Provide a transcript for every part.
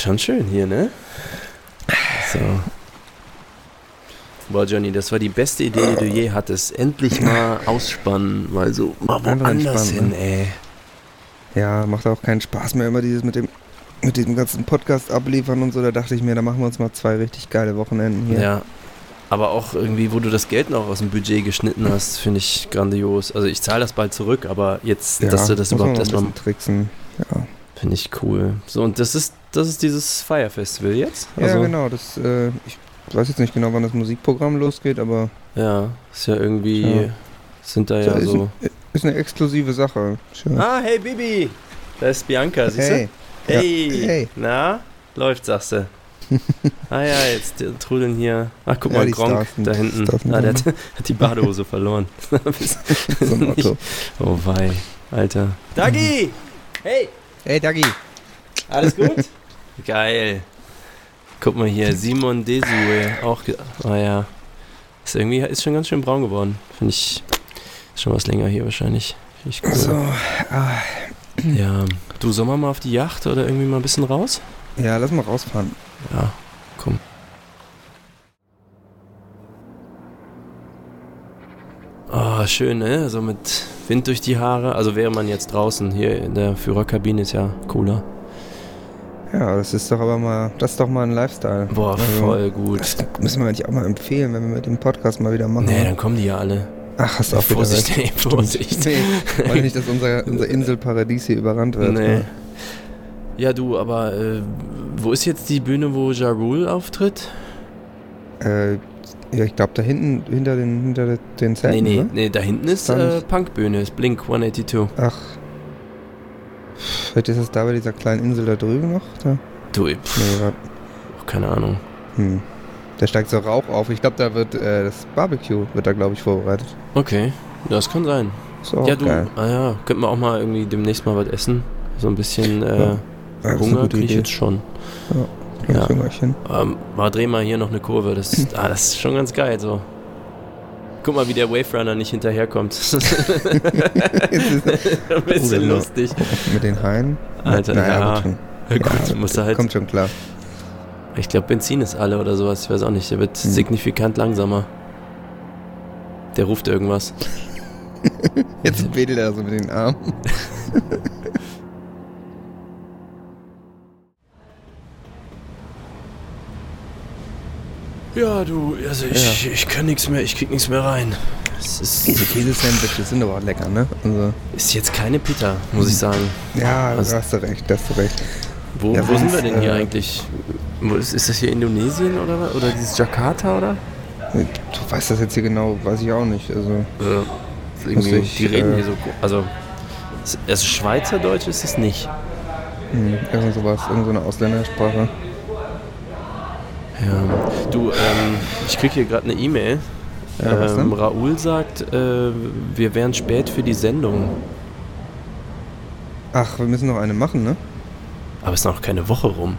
schon schön hier, ne? So. Boah, Johnny, das war die beste Idee, die du je hattest. Endlich mal ausspannen, mal so mal woanders hin, ne? ey. Ja, macht auch keinen Spaß mehr immer dieses mit dem mit diesem ganzen Podcast abliefern und so. Da dachte ich mir, da machen wir uns mal zwei richtig geile Wochenenden hier. Ja. Aber auch irgendwie, wo du das Geld noch aus dem Budget geschnitten hast, finde ich grandios. Also ich zahle das bald zurück, aber jetzt, Ja, dass du das überhaupt erstmal tricksen. Ja, Finde ich cool. So, und das ist, das ist dieses Fire Festival jetzt? ja genau. Das, äh, ich weiß jetzt nicht genau, wann das Musikprogramm losgeht, aber Ja, ist ja irgendwie, Ja. sind da so ja ist, so. ist eine exklusive Sache. Schön. Ah, hey Bibi! Da ist Bianca, siehst du? hey, Hey! Ja, hey. Na? Läuft, sagst du. ah ja, jetzt trudeln hier. Ach, guck Ja, mal, Gronk da hinten. Ah, der hat, hat die Badehose verloren. so ein Otto. oh wei, Alter. Dagi! Hey! Hey, Dagi. Alles gut? Geil. Guck mal hier, Simon Desue, auch. Ah ja. Ist irgendwie, ist schon ganz schön braun geworden. Finde ich. Ist schon was länger hier wahrscheinlich. Finde ich cool. So, ah, Ja. Du, sollen wir mal auf die Yacht oder irgendwie mal ein bisschen raus? ja, lass mal rausfahren. Ja, komm. Ah, schön, ne? So mit Wind durch die Haare. Also wäre man jetzt draußen. Hier in der Führerkabine ist ja cooler. Ja, das ist doch aber mal, das ist doch mal ein Lifestyle. Boah, Also, voll gut. Das müssen wir eigentlich auch mal empfehlen, wenn wir mit dem Podcast mal wieder machen. Nee, dann kommen die ja alle. Ach, hast du auch wieder Vorsicht, recht. ey, Vorsicht. Nee, wollen nicht, dass unser, unser Inselparadies hier überrannt wird. Nee. Ja, du, aber äh, wo ist jetzt die Bühne, wo Ja Rule auftritt? Äh, ja, ich glaube da hinten, hinter den, hinter den Nee, Zelten, nee, ne? nee, da hinten ist äh. Punkbühne, ist Blink 182. Ach. Vielleicht ist das da bei dieser kleinen Insel da drüben noch? Da? Du, pff, Nee, warte. keine Ahnung. Hm. Da steigt so Rauch auf. Ich glaube, da wird äh, das Barbecue, wird da glaube ich vorbereitet. Okay, ja, das kann sein. Auch ja, du, geil. ah ja, könnten wir auch mal irgendwie demnächst mal was essen. So ein bisschen äh, Ja. Ja, Hunger kriege ich jetzt schon. Ja. Hüngerchen. Ähm, mal dreh mal hier noch eine Kurve. Das, ah, das ist schon ganz geil so. Guck mal, wie der Wave Runner nicht hinterherkommt. ein bisschen lustig. Mit den Haien. Alter, naja, ja. Ja, gut, musst du halt. Kommt schon klar. Ich glaube, Benzin ist alle oder sowas. Ich weiß auch nicht. Der wird Hm. signifikant langsamer. Der ruft irgendwas. Jetzt wedelt er so mit den Armen. Ja, du, also ich, ich kann nichts mehr, ich krieg nichts mehr rein. Es ist, Diese Käsesandwiches sind aber auch lecker, ne? Also, ist jetzt keine Pita, muss ich sagen. ja, da hast du recht, da hast du recht. Wo, Ja, wo sind wir denn hier äh, eigentlich? Wo ist, ist das hier Indonesien oder was? Oder dieses Jakarta oder? Du weißt das jetzt hier genau, weiß ich auch nicht. Also, Äh, irgendwie, ich, die reden äh, hier so. Also, also Schweizerdeutsch ist es nicht. hm, irgend sowas, irgend so eine Ausländersprache. Ja. Du, ähm, ich krieg hier gerade eine E-Mail. Ja, ähm? Raoul sagt, äh, wir wären spät für die Sendung. Ach, wir müssen noch eine machen, ne? Aber es ist noch keine Woche rum.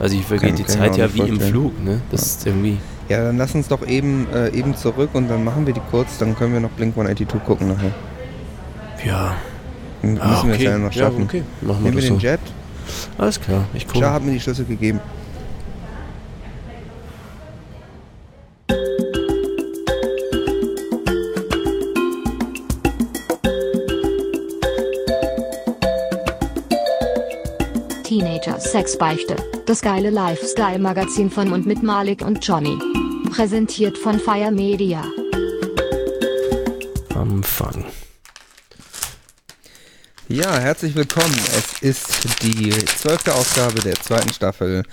Also hier vergeht die ich Zeit ja wie nicht im vorstellen. Flug, ne? Das ist irgendwie. Ja, dann lass uns doch eben, äh, eben zurück und dann machen wir die kurz, dann können wir noch Blink 182 gucken nachher. Ja. Dann müssen Ah, wir es okay. ja noch Ja, schaffen. okay. Machen wir Nehmen wir den so. Jet. Alles klar, ich gucke. Ja, hat mir die Schlüssel gegeben. Teenager Sexbeichte, das geile Lifestyle-Magazin von und mit Malik und Johnny. Präsentiert von Fire Media. Anfang. Ja, herzlich willkommen. Es ist die zwölfte Ausgabe der zweiten Staffel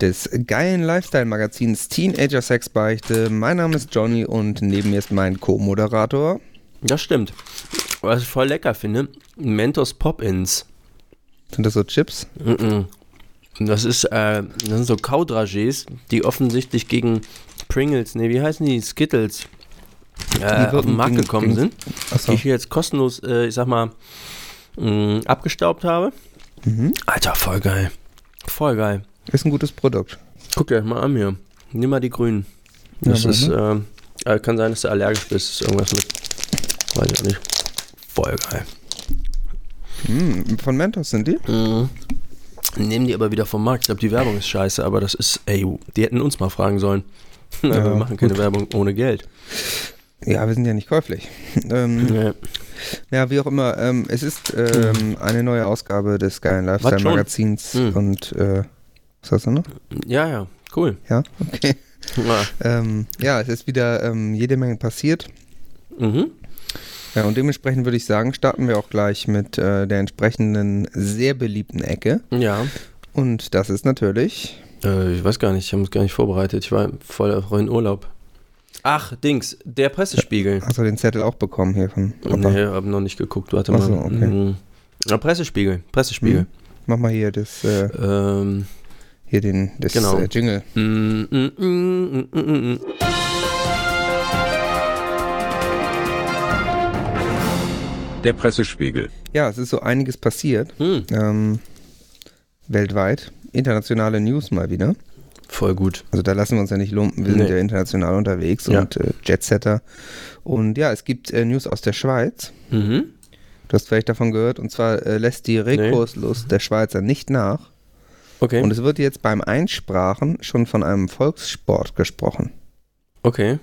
des geilen Lifestyle-Magazins Teenager Sexbeichte. Mein Name ist Johnny und neben mir ist mein Co-Moderator. Das stimmt. Was ich voll lecker finde, Mentos Pop-Ins. Sind das so Chips? Mhm. Das ist, äh, das sind so Kaudragés, die offensichtlich gegen Pringles, nee, wie heißen die? Skittles äh, Die auf den Markt gekommen sind. Achso. Die ich jetzt kostenlos, äh, ich sag mal, mh, abgestaubt habe. Mhm. Alter, voll geil. Voll geil. Ist ein gutes Produkt. Guck dir mal an hier. Nimm mal die grünen. Das Ja, ist, warte. äh, kann sein, dass du allergisch bist. Ist irgendwas mit. Weiß ich auch nicht. Voll geil. Mm, von Mentos sind die? Mhm. Nehmen die aber wieder vom Markt. Ich glaube, die Werbung ist scheiße, aber das ist, ey, die hätten uns mal fragen sollen. Ja, wir machen keine gut. Werbung ohne Geld. Ja, wir sind ja nicht käuflich. ähm, Nee. ja, wie auch immer. Ähm, es ist ähm, eine neue Ausgabe des geilen Lifestyle schon? Magazins Hm. und äh, was hast du noch? Ja, ja, cool. Ja, okay. Ja. Ähm, ja, es ist wieder ähm, jede Menge passiert. Mhm. Ja, und dementsprechend würde ich sagen, starten wir auch gleich mit äh, der entsprechenden sehr beliebten Ecke. Ja. Und das ist natürlich. Äh, ich weiß gar nicht, ich habe mich gar nicht vorbereitet. Ich war voll in Urlaub. Ach, Dings, der Pressespiegel. Hast du den Zettel auch bekommen hier von Papa? Nee, hab noch nicht geguckt. Warte mal. okay. Mhm. Ja, Pressespiegel, Pressespiegel. Mhm. Mach mal hier das, äh, Ähm, hier den, das Genau. äh, Jingle. mm, mm, mm, Der Pressespiegel. Ja, es ist so einiges passiert. Hm, Ähm, weltweit. Internationale News mal wieder. voll gut. Also da lassen wir uns ja nicht lumpen. Wir sind Nee. ja international unterwegs Ja. und äh, Jetsetter. Und ja, es gibt äh, News aus der Schweiz. Mhm. Du hast vielleicht davon gehört. Und zwar äh, lässt die Rekurslust der Schweizer nicht nach. Okay. Und es wird jetzt beim Einsprachen schon von einem Volkssport gesprochen. okay.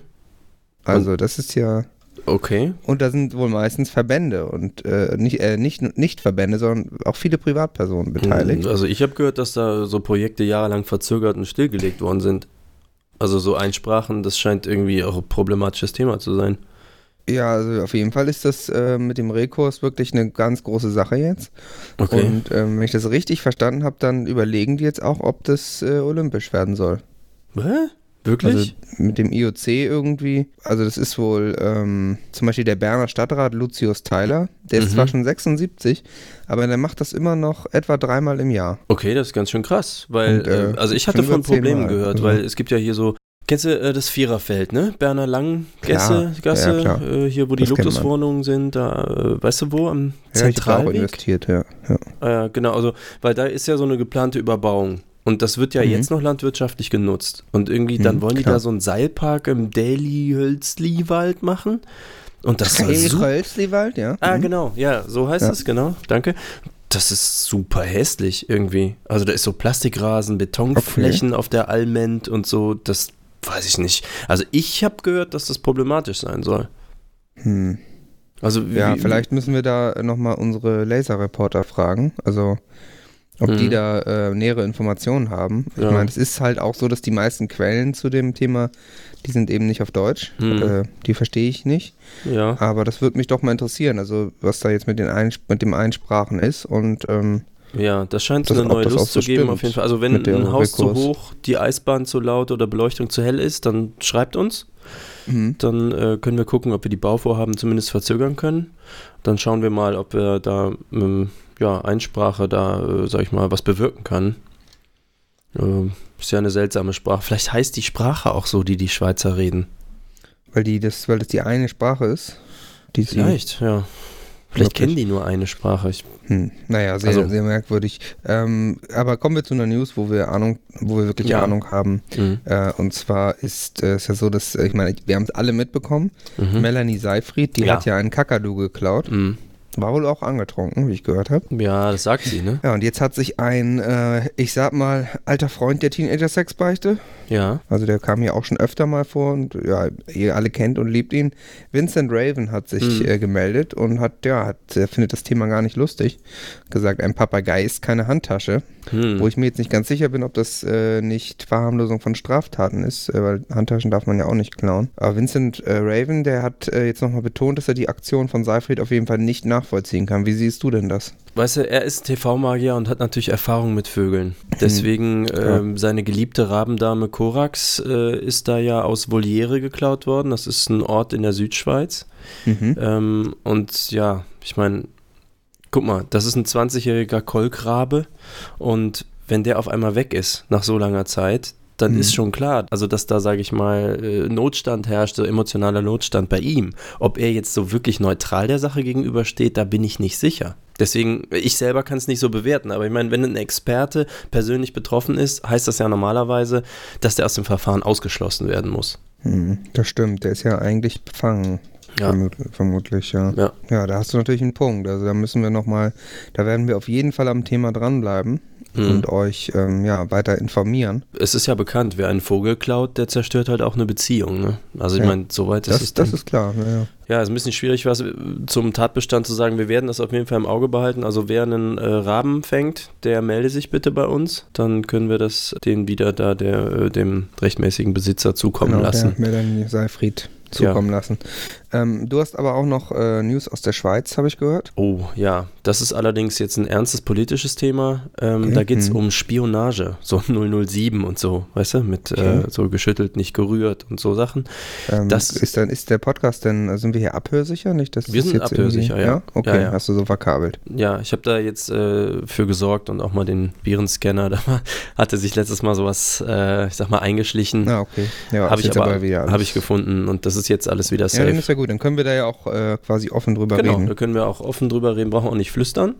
Also das ist ja... Okay. Und da sind wohl meistens Verbände und äh, nicht, äh, nicht, nicht Verbände, sondern auch viele Privatpersonen beteiligt. Also ich habe gehört, dass da so Projekte jahrelang verzögert und stillgelegt worden sind. Also so Einsprachen, das scheint irgendwie auch ein problematisches Thema zu sein. Ja, also auf jeden Fall ist das äh, mit dem Rekurs wirklich eine ganz große Sache jetzt. Okay. Und ähm, wenn ich das richtig verstanden habe, dann überlegen die jetzt auch, ob das äh, olympisch werden soll. Hä? Wirklich? Also mit dem IOC irgendwie. Also das ist wohl ähm, zum Beispiel der Berner Stadtrat Lucius Tyler. Der ist Mhm. zwar schon 76, aber der macht das immer noch etwa dreimal im Jahr. Okay, das ist ganz schön krass, weil, Und, äh, äh, also ich hatte von Problemen gehört, also. weil es gibt ja hier so, kennst du äh, das Viererfeld, ne? Berner Lang, Gasse, Klar, Gasse, ja, äh, hier wo die. Luxuswohnungen sind, da, äh, weißt du wo, am Ja, ich auch investiert, ja. ja. Ah, ja, genau, also, weil da ist ja so eine geplante Überbauung. Und das wird ja Mhm. jetzt noch landwirtschaftlich genutzt. Und irgendwie, dann Mhm, wollen die klar. da so einen Seilpark im Daily-Hölzli-Wald machen. Und das super Hölzliwald, ja. Ah, Mhm. genau, ja, so heißt Ja. es, genau, danke. Das ist super hässlich irgendwie. Also da ist so Plastikrasen, Betonflächen auf der Alment und so, das weiß ich nicht. Also ich habe gehört, dass das problematisch sein soll. Hm. Also wie, Ja, vielleicht müssen wir da nochmal unsere Laserreporter fragen. Also, ob die Mhm. da äh, nähere Informationen haben. Ich Ja. meine, es ist halt auch so, dass die meisten Quellen zu dem Thema, die sind eben nicht auf Deutsch. Mhm. Äh, die verstehe ich nicht. Ja, Aber das würde mich doch mal interessieren, also was da jetzt mit, den Eins mit dem Einsprachen ist. Und ähm, ja, das scheint Das- eine neue Lust so zu geben stimmt auf jeden Fall. Also wenn ein Haus zu Rekurs. hoch, die Eisbahn zu laut oder Beleuchtung zu hell ist, dann schreibt uns. mhm. Dann äh, können wir gucken, ob wir die Bauvorhaben zumindest verzögern können. Dann schauen wir mal, ob wir da ähm, ja, Einsprache da, äh, sag ich mal, was bewirken kann. Äh, ist ja eine seltsame Sprache. Vielleicht heißt die Sprache auch so, die die Schweizer reden. weil, die das, weil das die eine Sprache ist. Die sie, Vielleicht, ja. Vielleicht kennen die nur eine Sprache. Ich, Hm, naja, sehr, Also- sehr merkwürdig. Ähm, aber kommen wir zu einer News, wo wir Ahnung, wo wir wirklich Ja. Ahnung haben. mhm. Äh, und zwar ist äh, es ja so, dass, äh, ich meine, wir haben es alle mitbekommen. Mhm. Melanie Seyfried, die Ja. hat ja einen Kakadu geklaut. Mhm. War wohl auch angetrunken, wie ich gehört habe. Ja, das sagt sie, ne? Ja, und jetzt hat sich ein, äh, ich sag mal, alter Freund der Teenager-Sex-Beichte, Ja. also der kam hier auch schon öfter mal vor und ja, ihr alle kennt und liebt ihn. Vincent Raven hat sich Mhm. äh, gemeldet und hat, ja, hat, er findet das Thema gar nicht lustig. Gesagt, ein Papagei ist keine Handtasche. Hm. Wo ich mir jetzt nicht ganz sicher bin, ob das äh, nicht Verharmlosung von Straftaten ist, äh, weil Handtaschen darf man ja auch nicht klauen. Aber Vincent äh, Raven, der hat äh, jetzt nochmal betont, dass er die Aktion von Seyfried auf jeden Fall nicht nachvollziehen kann. Wie siehst du denn das? Weißt du, er ist TV-Magier und hat natürlich Erfahrung mit Vögeln. Deswegen klar. ähm, seine geliebte Rabendame Korax äh, ist da ja aus Voliere geklaut worden. Das ist ein Ort in der Südschweiz. Mhm. Ähm, und ja, ich meine, guck mal, das ist ein 20-jähriger Kolkrabe und wenn der auf einmal weg ist nach so langer Zeit, dann Mhm. ist schon klar, also dass da, sage ich mal, äh, Notstand herrscht, so emotionaler Notstand bei ihm. Ob er jetzt so wirklich neutral der Sache gegenübersteht, da bin ich nicht sicher. Deswegen, ich selber kann es nicht so bewerten, aber ich meine, wenn ein Experte persönlich betroffen ist, heißt das ja normalerweise, dass der aus dem Verfahren ausgeschlossen werden muss. Mhm. Das stimmt, der ist ja eigentlich befangen. Ja. Vermut vermutlich, ja. Ja. Ja, da hast du natürlich einen Punkt. Also da müssen wir nochmal, da werden wir auf jeden Fall am Thema dranbleiben. Mhm. und euch ähm, ja, weiter informieren. Es ist ja bekannt, wer einen Vogel klaut, der zerstört halt auch eine Beziehung. Ne? Also ich Ja. meine, soweit ist Das, es das dann. ist klar. Ja, ja. Ja, ist ein bisschen schwierig, was zum Tatbestand zu sagen. Wir werden das auf jeden Fall im Auge behalten. Also wer einen äh, Raben fängt, der melde sich bitte bei uns. Dann können wir das den wieder da der, äh, dem rechtmäßigen Besitzer zukommen genau, lassen. der Melanie Seifried zukommen lassen. Ähm, du hast aber auch noch äh, News aus der Schweiz, habe ich gehört. Oh ja, das ist allerdings jetzt ein ernstes politisches Thema. Ähm, Okay, Da geht es mhm. um Spionage, so 007 und so, weißt du, mit Okay. äh, so geschüttelt, nicht gerührt und so Sachen. Ähm, Das- ist, dann, ist der Podcast denn, äh, sind wir hier abhörsicher? Nicht, dass Wir das sind jetzt abhörsicher, irgendwie- ja. Okay, Ja, ja. hast du so verkabelt. Ja, ich habe da jetzt äh, für gesorgt und auch mal den Virenscanner. Da hatte sich letztes Mal sowas, äh, ich sag mal, eingeschlichen. Ah, okay. Ja, Habe ich aber wieder alles- hab ich gefunden und das ist jetzt alles wieder Ja, safe. ja gut. Dann können wir da ja auch äh, quasi offen drüber Genau, reden. da können wir auch offen drüber reden, brauchen auch nicht flüstern.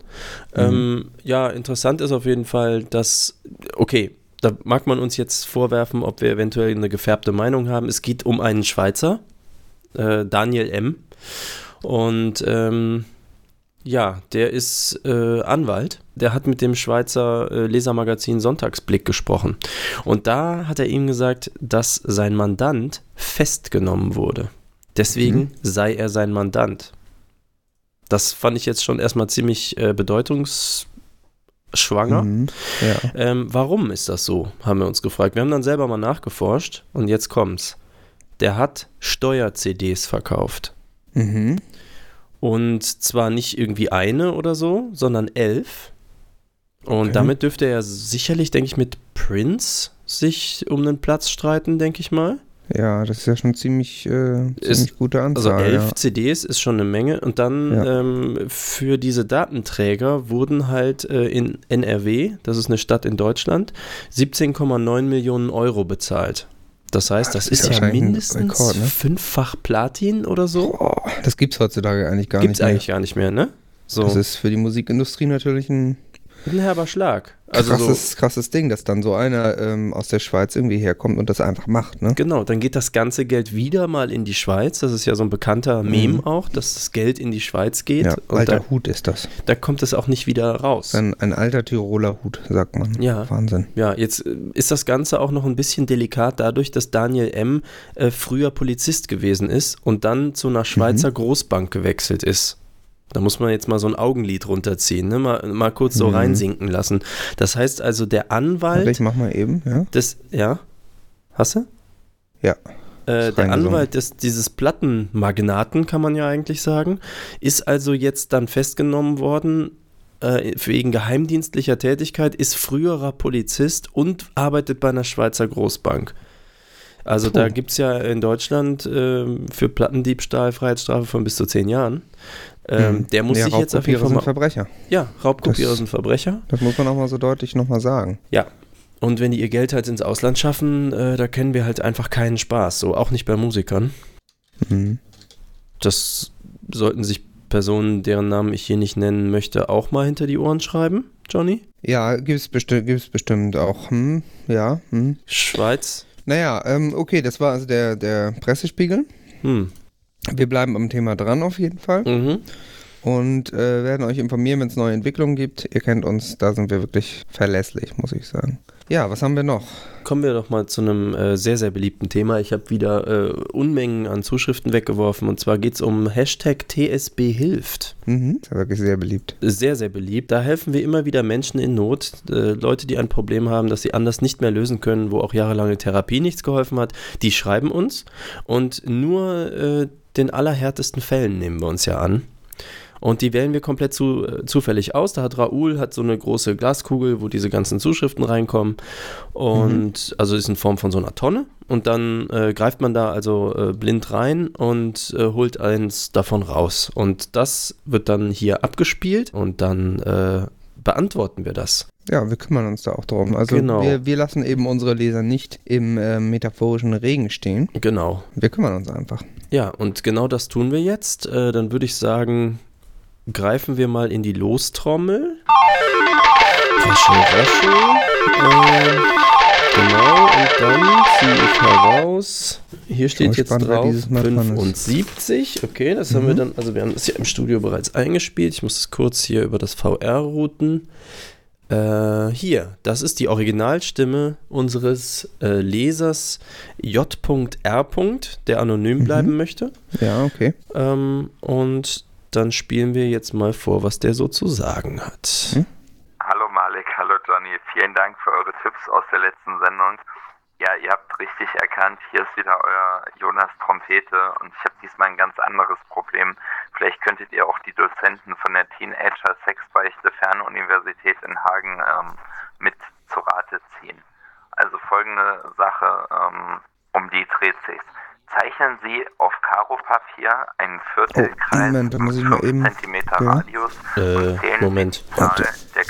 Mhm. Ähm, ja, interessant ist auf jeden Fall, dass, okay, da mag man uns jetzt vorwerfen, ob wir eventuell eine gefärbte Meinung haben. Es geht um einen Schweizer, äh, Daniel M. Und ähm, ja, der ist äh, Anwalt. Der hat mit dem Schweizer äh, Lesermagazin Sonntagsblick gesprochen. Und da hat er ihm gesagt, dass sein Mandant festgenommen wurde. Deswegen Mhm. sei er sein Mandant. Das fand ich jetzt schon erstmal ziemlich äh, bedeutungsschwanger. Mhm. Ja. Ähm, warum ist das so, haben wir uns gefragt. Wir haben dann selber mal nachgeforscht und jetzt kommt's. Der hat Steuer-CDs verkauft. Mhm. Und zwar nicht irgendwie eine oder so, sondern elf. Und Okay. damit dürfte er sicherlich, denke ich, mit Prince sich um den Platz streiten, denke ich mal. Ja, das ist ja schon ziemlich, äh, Ist- ziemlich gute Also Anzahl. elf ja. CDs ist schon eine Menge. Und dann Ja. ähm, für diese Datenträger wurden halt äh, in NRW, das ist eine Stadt in Deutschland, 17,9 Millionen Euro bezahlt. Das heißt, das, das ist ist, ja mindestens Rekord, ne? fünffach Platin oder so. Boah, das gibt's heutzutage eigentlich gar Gibt's nicht mehr. eigentlich gar nicht mehr, ne? So, Das ist für die Musikindustrie natürlich ein ein herber Schlag. Also so, krasses, krasses Ding, dass dann so einer ähm, aus der Schweiz irgendwie herkommt und das einfach macht, ne? Genau, dann geht das ganze Geld wieder mal in die Schweiz. Das ist ja so ein bekannter Meme auch, dass das Geld in die Schweiz geht. Mhm. Ja, alter da, Hut ist das. da kommt es auch nicht wieder raus. Ein, ein alter Tiroler Hut, sagt man. Ja. Wahnsinn. Ja, jetzt äh, ist das Ganze auch noch ein bisschen delikat dadurch, dass Daniel M. Äh, früher Polizist gewesen ist und dann zu einer Schweizer Mhm. Großbank gewechselt ist. Da muss man jetzt mal so ein Augenlid runterziehen, ne? mal, mal kurz so Mhm. reinsinken lassen. Das heißt also, der Anwalt ich mach mal eben, ja? des, ja, hast du? Ja. Äh, der. Anwalt des, dieses Plattenmagnaten, kann man ja eigentlich sagen, ist also jetzt dann festgenommen worden äh, wegen geheimdienstlicher Tätigkeit, ist früherer Polizist und arbeitet bei einer Schweizer Großbank. Also da Puh. gibt es ja in Deutschland ähm, für Plattendiebstahl Freiheitsstrafe von bis zu zehn Jahren. Ähm, Hm. Der muss ja, sich jetzt auf jeden Raubkopierer Fall sind mal... Verbrecher. Ja, Raubkopierer Das- sind Verbrecher. Das muss man auch mal so deutlich nochmal sagen. Ja. Und wenn die ihr Geld halt ins Ausland schaffen, äh, da kennen wir halt einfach keinen Spaß. So, auch nicht bei Musikern. Mhm. Das sollten sich Personen, deren Namen ich hier nicht nennen möchte, auch mal hinter die Ohren schreiben, Johnny. Ja, gibt's, besti gibt's bestimmt auch. Hm, ja. Hm. Schweiz. Naja, ähm, okay, das war also der, der Pressespiegel. Hm. Wir bleiben am Thema dran auf jeden Fall Mhm. und äh, werden euch informieren, wenn es neue Entwicklungen gibt. Ihr kennt uns, da sind wir wirklich verlässlich, muss ich sagen. Ja, was haben wir noch? Kommen wir doch mal zu einem äh, sehr, sehr beliebten Thema. Ich habe wieder äh, Unmengen an Zuschriften weggeworfen und zwar geht es um Hashtag TSB hilft. Mhm. Ist ja wirklich sehr beliebt. Sehr, sehr beliebt. Da helfen wir immer wieder Menschen in Not, äh, Leute, die ein Problem haben, das sie anders nicht mehr lösen können, wo auch jahrelange Therapie nichts geholfen hat. Die schreiben uns und nur äh, den allerhärtesten Fällen nehmen wir uns ja an. Und die wählen wir komplett zu, äh, zufällig aus. Da hat Raoul hat so eine große Glaskugel, wo diese ganzen Zuschriften reinkommen. Und also ist in Form von so einer Tonne. Und dann äh, greift man da also äh, blind rein und äh, holt eins davon raus. Und das wird dann hier abgespielt und dann äh, beantworten wir das. Ja, wir kümmern uns da auch drum. Also Genau. wir, wir lassen eben unsere Leser nicht im äh, metaphorischen Regen stehen. Genau. Wir kümmern uns einfach. Ja, und genau das tun wir jetzt. Äh, dann würde ich sagen, greifen wir mal in die Lostrommel. Raschel, raschel. Äh, genau, und dann ziehe ich heraus. Hier steht jetzt drauf dieses Mal dran ist. 75. Okay, das haben wir dann, also wir haben das ja im Studio bereits eingespielt. Ich muss es kurz hier über das VR routen. Äh, hier, das ist die Originalstimme unseres äh, Lesers J.R. der anonym Mhm. bleiben möchte. Ja, okay. Ähm, und dann spielen wir jetzt mal vor, was der so zu sagen hat. Hm? Johnny. Vielen Dank für eure Tipps aus der letzten Sendung. Ja, ihr habt richtig erkannt, hier ist wieder euer Jonas Trompete und ich habe diesmal ein ganz anderes Problem. Vielleicht könntet ihr auch die Dozenten von der Teenager Sexbeichte Fernuniversität in Hagen ähm, mit zu Rate ziehen. Also folgende Sache, ähm, um die dreht sich's. Zeichnen Sie auf Karo-Papier einen Viertelkreis Oh, Moment, da muss ich mal mit eben- 5 cm ja. Radius Äh, und zählen Moment. Sie die Zahl der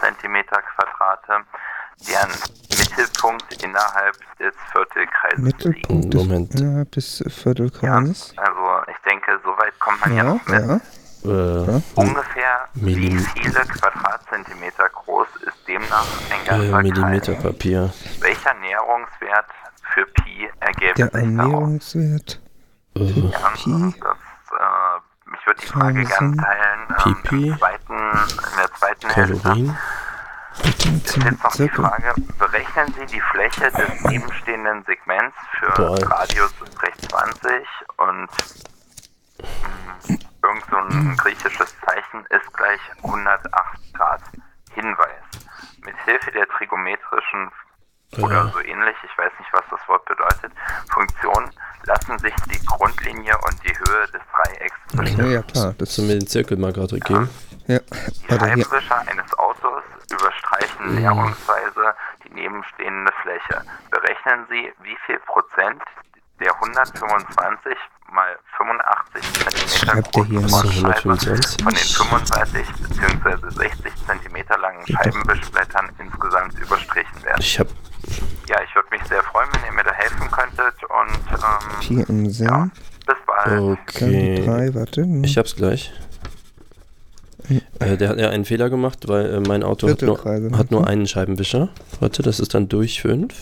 Quadratzentimeter Quadrate, deren Mittelpunkt innerhalb des Viertelkreises liegt. Mittelpunkt des, Moment. innerhalb des Ja, Viertelkreises. also ich denke, soweit kommt man ja, Ja, noch mit. ja. Äh, Ungefähr Millim- wie viele Quadratzentimeter groß ist demnach ein äh, ganzer Kreis? Millimeterpapier. Welcher Näherungswert für Pi ergäbe Der sich daraus? Ernährungswert. Äh, Ja, Pi. das, äh, mich würde die Frage gerne teilen. Ähm, im zweiten, in der zweiten Hälfte Kalorien. ist jetzt noch die. Frage, berechnen Sie die Fläche des nebenstehenden Segments für Boah. Radius 320 und mh, irgend so ein griechisches Zeichen ist gleich 108 Grad. Hinweis. Mit Hilfe der trigonometrischen oder Ja. so ähnlich, ich weiß nicht, was das Wort bedeutet, Funktion lassen sich die Grundlinie und die Höhe des Dreiecks Ja, bestimmen. ja, klar. Das, du mir den Zirkel mal gerade geben? Ja. Die. Scheibenwischer eines Autos überstreichen näherungsweise die nebenstehende Fläche. Berechnen Sie, wie viel Prozent der 125 mal 85 cm schreibt der hier großen? Frontscheibe 125? von den 35 bzw. 60 cm langen Scheibenwischblättern insgesamt überstrichen werden. Ich hab. Ja, ich würde mich sehr freuen, wenn ihr mir da helfen könntet und ähm, Pi im ja, Sinn. bis bald. Okay. drei, warte. Ich hab's gleich. Äh, der hat ja einen Fehler gemacht, weil äh, mein Auto hat nur, hat nur ne? einen Scheibenwischer. Warte, das ist dann durch 5.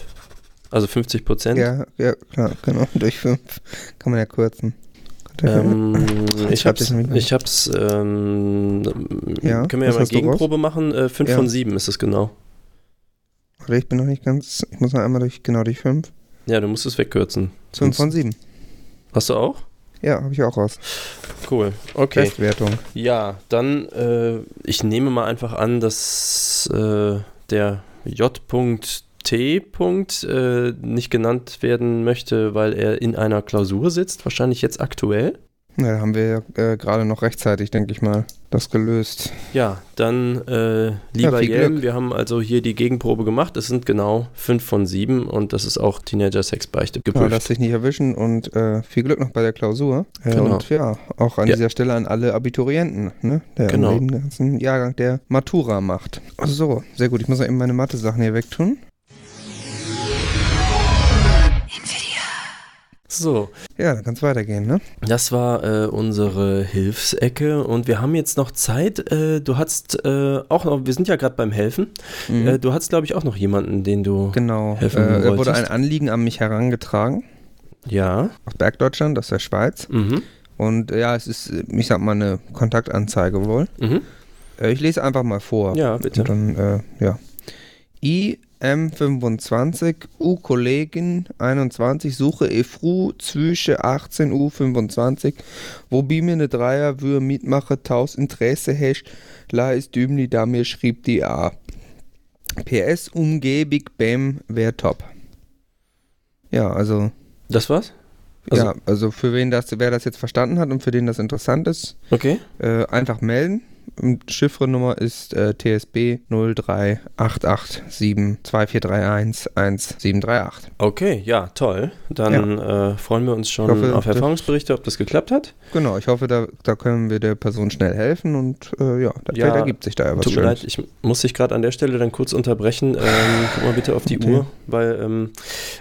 Also 50 Prozent. Ja, ja, klar, genau. Durch fünf kann man ja kürzen. Ähm, ich hab's, ich hab's, ähm, Ja, können wir ja mal? Gegenprobe machen? Äh, 5 Ja. von 7 ist es genau. Warte, ich bin noch nicht ganz. Ich muss noch einmal durch, genau durch fünf. Ja, du musst es wegkürzen. Fünf Sonst- von sieben. Hast du auch? Ja, habe ich auch raus. Cool. Okay. Bestwertung. Ja, dann, äh, ich nehme mal einfach an, dass äh, der J.T. Äh, nicht genannt werden möchte, weil er in einer Klausur sitzt, wahrscheinlich jetzt aktuell. Na, da haben wir ja äh, gerade noch rechtzeitig, denke ich mal, das gelöst. Ja, dann, äh, lieber viel Jelm, wir haben also hier die Gegenprobe gemacht. Es sind genau 5 von 7 und das ist auch Teenager-Sex-Beichte Ja, geprüft. lass dich nicht erwischen und äh, viel Glück noch bei der Klausur. Äh, Genau. Und ja, auch an Ja. dieser Stelle an alle Abiturienten, ne? Der Genau. den ganzen Jahrgang der Matura macht. So, sehr gut. Ich muss noch eben meine Mathe-Sachen hier wegtun. So, Ja, dann kann es weitergehen, ne? Das war äh, unsere Hilfsecke und wir haben jetzt noch Zeit. Äh, du hast äh, auch noch, wir sind ja gerade beim Helfen. Mhm. Äh, du hast, glaube ich, auch noch jemanden, den du. Genau. helfen Äh, wurde wolltest. ein Anliegen an mich herangetragen Ja. aus Bergdeutschland, aus der Schweiz. Mhm. Und äh, ja, es ist, ich sag mal, eine Kontaktanzeige wohl. Mhm. Ich lese einfach mal vor. Ja, bitte. Und dann, äh, ja. IM25, U-Kollegin 21, suche EFRU zwischen 18 U25, wobei mir eine Dreier würde mitmachen, taus Interesse hast, la ist dümli, da mir schrieb die A. PS, umgebig, Bam, wär top. Ja, also, Das war's? Also- ja, also für wen das, wer das jetzt verstanden hat und für den das interessant ist, Okay. äh, einfach melden. Chiffrenummer ist äh, TSB 0388724311738. Okay, ja, toll. Dann äh, freuen wir uns schon hoffe, auf Erfahrungsberichte, ob das geklappt hat. Genau, ich hoffe, da, da können wir der Person schnell helfen und äh, ja, da Ja, ergibt sich da ja was Tut mir leid, ich muss dich gerade an der Stelle dann kurz unterbrechen. Ähm, guck mal bitte auf die Okay. Uhr, weil ähm,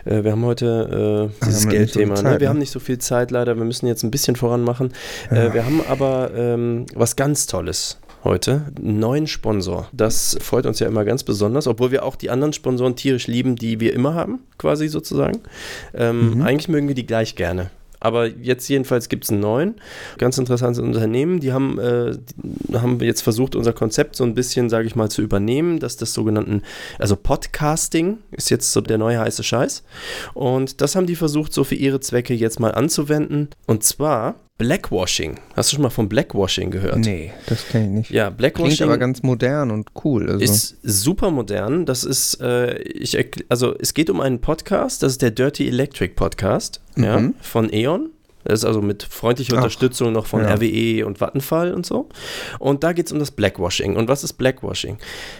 äh, wir haben heute äh, dieses haben wir nicht so Geldthema. Zeit, ne? Wir ne? haben nicht so viel Zeit leider, wir müssen jetzt ein bisschen voran machen. Ja. Äh, wir haben aber ähm, was ganz Tolles heute, einen neuen Sponsor. Das freut uns ja immer ganz besonders, obwohl wir auch die anderen Sponsoren tierisch lieben, die wir immer haben, quasi sozusagen. Ähm, Mhm. Eigentlich mögen wir die gleich gerne. Aber jetzt jedenfalls gibt es einen neuen, ganz interessantes Unternehmen. Die haben, äh, die haben jetzt versucht, unser Konzept so ein bisschen, sage ich mal, zu übernehmen, dass das sogenannten, also Podcasting ist jetzt so der neue heiße Scheiß. Und das haben die versucht, so für ihre Zwecke jetzt mal anzuwenden. Und zwar Blackwashing. Hast du schon mal von Blackwashing gehört? Nee, das kenne ich nicht. Ja, Blackwashing Klingt aber ganz modern und cool. Also. ist super modern. Das ist, äh, ich also es geht um einen Podcast, das ist der Dirty Electric Podcast ja, Mhm. von E.ON. Das ist also mit freundlicher Ach, Unterstützung noch von ja. RWE und Vattenfall und so. Und da geht es um das Blackwashing. Und was ist Blackwashing?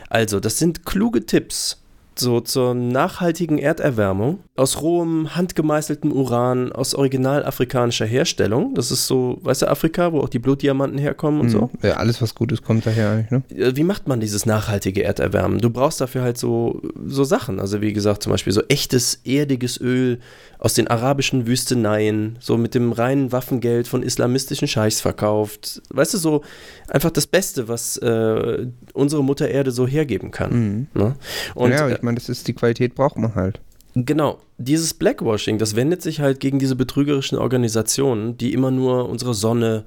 Also, das sind kluge Tipps so zur nachhaltigen Erderwärmung aus rohem, handgemeißeltem Uran aus original afrikanischer Herstellung. Das ist so, weißt du, Afrika, wo auch die Blutdiamanten herkommen und so. Mhm. Ja, alles, was gut ist, kommt daher eigentlich, ne? Äh, wie macht man dieses nachhaltige Erderwärmen? Du brauchst dafür halt so, so Sachen. Also wie gesagt, zum Beispiel so echtes, erdiges Öl aus den arabischen Wüsteneien, so mit dem reinen Waffengeld von islamistischen Scheichs verkauft. Weißt du, so einfach das Beste, was äh, unsere Mutter Erde so hergeben kann. Ne? Und ja, äh, ich meine, das ist die Qualität, braucht man halt. Genau, dieses Blackwashing, das wendet sich halt gegen diese betrügerischen Organisationen, die immer nur unsere Sonne,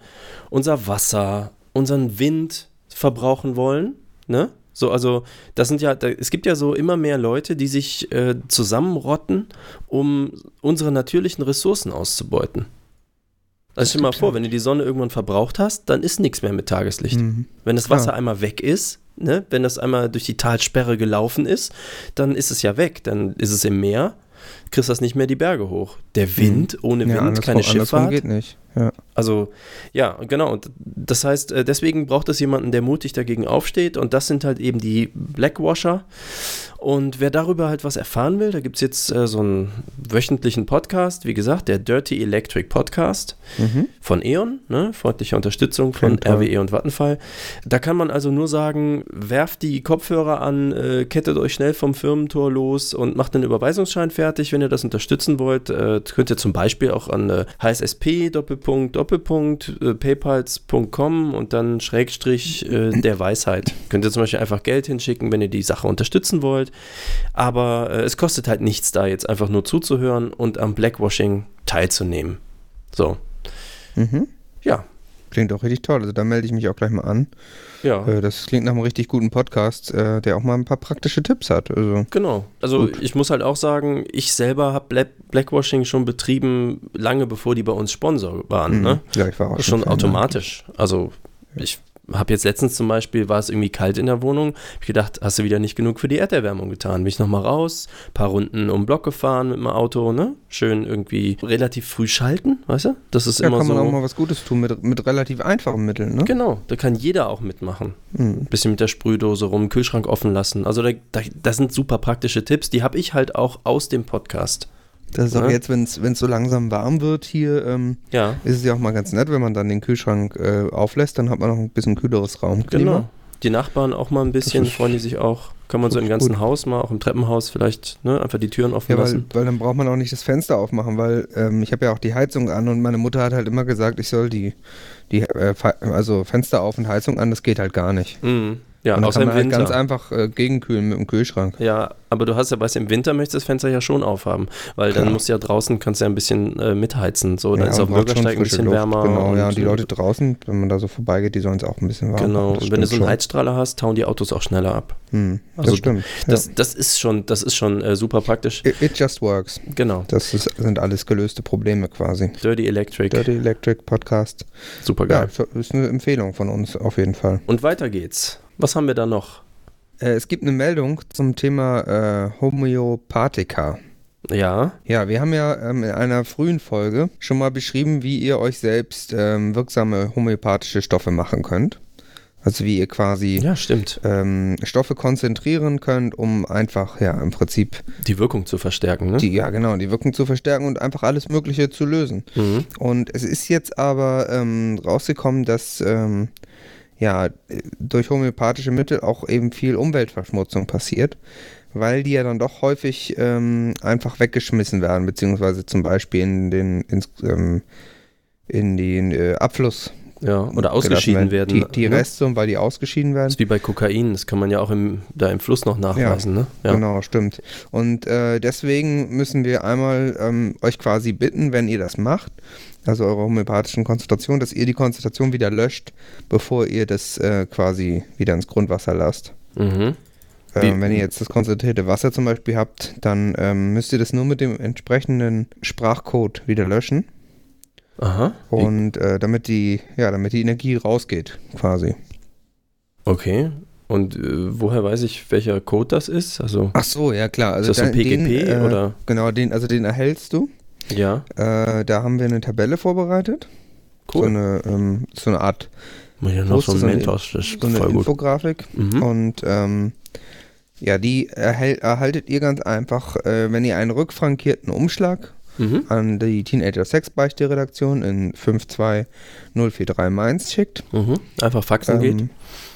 unser Wasser, unseren Wind verbrauchen wollen, ne? So, also, das sind ja, da, es gibt ja so immer mehr Leute, die sich äh, zusammenrotten, um unsere natürlichen Ressourcen auszubeuten. Also stell dir mal vor, wenn du die Sonne irgendwann verbraucht hast, dann ist nichts mehr mit Tageslicht. Mhm. Wenn das Klar. Wasser einmal weg ist, ne, wenn das einmal durch die Talsperre gelaufen ist, dann ist es ja weg. Dann ist es im Meer, kriegst das nicht mehr die Berge hoch. Der Wind, ohne Mhm. ja, Wind, keine Schifffahrt. geht nicht. Ja. Also, ja, genau. Und das heißt, äh, deswegen braucht es jemanden, der mutig dagegen aufsteht. Und das sind halt eben die Blackwasher. Und wer darüber halt was erfahren will, da gibt es jetzt äh, so einen wöchentlichen Podcast, wie gesagt, der Dirty Electric Podcast Mhm. von E.ON, ne? freundliche Unterstützung von Klingt. RWE und Vattenfall. Da kann man also nur sagen, werft die Kopfhörer an, äh, kettet euch schnell vom Firmentor los und macht einen Überweisungsschein fertig, wenn ihr das unterstützen wollt. Äh, könnt ihr zum Beispiel auch an äh, HSSP, Doppelpunkt, Doppelpunkt, äh, paypals.com und dann Schrägstrich äh, der Weisheit. Könnt ihr zum Beispiel einfach Geld hinschicken, wenn ihr die Sache unterstützen wollt. Aber äh, es kostet halt nichts, da jetzt einfach nur zuzuhören und am Blackwashing teilzunehmen. So, Mhm. ja, Klingt auch richtig toll. Also da melde ich mich auch gleich mal an. ja. Äh, das klingt nach einem richtig guten Podcast, äh, der auch mal ein paar praktische Tipps hat. Also Genau. Also Gut. ich muss halt auch sagen, ich selber habe Black Blackwashing schon betrieben, lange bevor die bei uns Sponsor waren. mhm. Ne? ja, ich war auch ist schon Fan, automatisch. Also ich habe jetzt letztens zum Beispiel, war es irgendwie kalt in der Wohnung, ich gedacht, hast du wieder nicht genug für die Erderwärmung getan. Bin ich nochmal raus, paar Runden um den Block gefahren mit dem Auto, ne? Schön irgendwie relativ früh schalten, weißt du? Das ist Ja, immer kann man so. auch mal was Gutes tun mit, mit relativ einfachen Mitteln, ne? Genau, da kann jeder auch mitmachen. Mhm. bisschen mit der Sprühdose rum, Kühlschrank offen lassen. Also da, da, das sind super praktische Tipps, die habe ich halt auch aus dem Podcast. Das ist auch Ja. jetzt, wenn es so langsam warm wird hier, ähm, Ja, ist es ja auch mal ganz nett, wenn man dann den Kühlschrank äh, auflässt, dann hat man noch ein bisschen kühleres Raumklima. genau. Die Nachbarn auch mal ein bisschen, freuen die sich auch. Kann man so im ganzen gut. Haus mal, auch im Treppenhaus vielleicht, ne, einfach die Türen offen Ja, weil, lassen. weil dann braucht man auch nicht das Fenster aufmachen, weil ähm, ich habe ja auch die Heizung an und meine Mutter hat halt immer gesagt, ich soll die, die äh, also Fenster auf und Heizung an, das geht halt gar nicht. Mhm. Ja, und dann außer kann im man halt ganz einfach äh, gegenkühlen mit dem Kühlschrank. ja, aber du hast ja, weißt du, im Winter möchtest du das Fenster ja schon aufhaben, weil dann Klar. musst du ja draußen, kannst du ja ein bisschen äh, mitheizen, so, dann ist und auf schon Bürgersteig ein bisschen Luft. wärmer. Genau, ja, und- die Leute draußen, wenn man da so vorbeigeht, die sollen es auch ein bisschen warm Genau, und wenn du so einen Heizstrahler hast, tauen die Autos auch schneller ab. Hm, das Also stimmt. Das, das ist schon, das ist schon äh, super praktisch. ja. It, it just works. Genau. Das ist, sind alles gelöste Probleme quasi. Dirty Electric. Dirty Electric Podcast. Super Ja, geil. so- ist eine Empfehlung von uns auf jeden Fall. Und weiter geht's. Was haben wir da noch? Äh, es gibt eine Meldung zum Thema äh, Homöopathika. Ja, Ja, wir haben ja ähm, in einer frühen Folge schon mal beschrieben, wie ihr euch selbst ähm, wirksame homöopathische Stoffe machen könnt. Also wie ihr quasi ja, ähm, Stoffe konzentrieren könnt, um einfach, ja, im Prinzip Die Wirkung zu verstärken, ne? die, ja genau, die Wirkung zu verstärken und einfach alles Mögliche zu lösen. Mhm. Und es ist jetzt aber ähm, rausgekommen, dass ähm, ja durch homöopathische Mittel auch eben viel Umweltverschmutzung passiert, weil die ja dann doch häufig ähm, einfach weggeschmissen werden, beziehungsweise zum Beispiel in den, ins, ähm, in den äh, Abfluss Ja, oder ausgeschieden werden. Die, die ne? Restsumme, weil die ausgeschieden werden. Das ist wie bei Kokain, das kann man ja auch im, da im Fluss noch nachweisen, ne? Ja. Genau, stimmt. Und äh, deswegen müssen wir einmal ähm, euch quasi bitten, wenn ihr das macht, also eure homöopathischen Konzentrationen, dass ihr die Konzentration wieder löscht, bevor ihr das äh, quasi wieder ins Grundwasser lasst. Mhm. Ähm, wenn ihr jetzt das konzentrierte Wasser zum Beispiel habt, dann ähm, müsst ihr das nur mit dem entsprechenden Sprachcode wieder löschen. Aha. Und äh, damit die, ja, damit die Energie rausgeht, quasi. Okay. Und äh, woher weiß ich, welcher Code das ist? Also, Ach so, ja klar. Also ist das so da- den, PGP äh, oder? Genau, den, also den erhältst du. Ja, Äh, da haben wir eine Tabelle vorbereitet. So cool. eine, ähm, so eine Art, Muss ja noch so ein so Mentos, das ist so eine voll gut. Infografik. Mhm. Und ähm, ja, die erhält, erhaltet ihr ganz einfach, äh, wenn ihr einen rückfrankierten Umschlag Mhm. an die Teenager Sexbeichte Redaktion in 52043 Mainz schickt. Mhm. Einfach faxen geht. Ähm,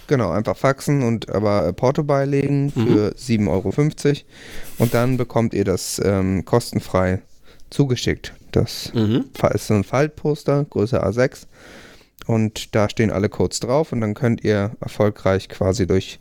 Genau, einfach faxen und aber Porto beilegen Mhm. für 7,50 Euro. Und dann bekommt ihr das ähm, kostenfrei zugeschickt. Das Mhm. Ist so ein Faltposter, Größe A6. Und da stehen alle Codes drauf und dann könnt ihr erfolgreich quasi durch